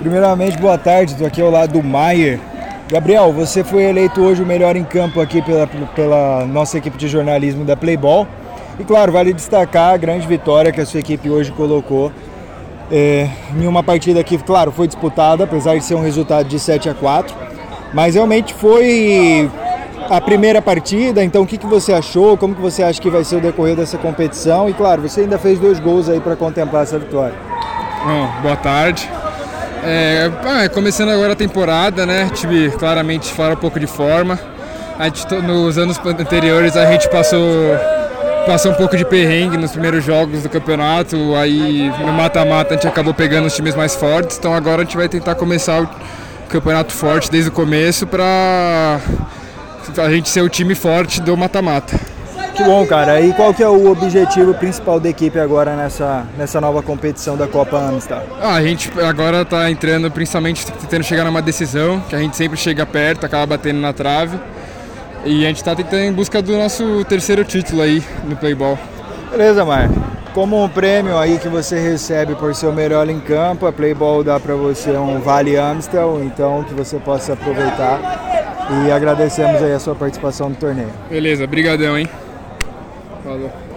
Primeiramente, boa tarde, estou aqui ao lado do Maier. Gabriel, você foi eleito hoje o melhor em campo aqui pela, pela nossa equipe de jornalismo da Playball. E claro, vale destacar a grande vitória que a sua equipe hoje colocou é, em uma partida que, claro, foi disputada, apesar de ser um resultado de 7 a 4 mas realmente foi a primeira partida, então o que, que você achou? Como que você acha que vai ser o decorrer dessa competição? E claro, você ainda fez dois gols aí para contemplar essa vitória. Bom, boa tarde. É, ah, começando agora a temporada, né? O time claramente fora um pouco de forma. Gente, nos anos anteriores a gente passou, passou um pouco de perrengue nos primeiros jogos do campeonato. Aí no mata-mata a gente acabou pegando os times mais fortes. Então agora a gente vai tentar começar o campeonato forte desde o começo para a gente ser o time forte do mata-mata. Que bom, cara. E qual que é o objetivo principal da equipe agora nessa, nessa nova competição da Copa Amstel? Ah, a gente agora está entrando principalmente tentando chegar numa decisão, que a gente sempre chega perto, acaba batendo na trave. E a gente está tentando em busca do nosso terceiro título aí no Playball. Beleza, Mar. Como um prêmio aí que você recebe por ser o melhor em campo, a Playball dá para você um Vale Amstel, então que você possa aproveitar. E agradecemos aí a sua participação no torneio. Beleza, brigadão, hein? 好的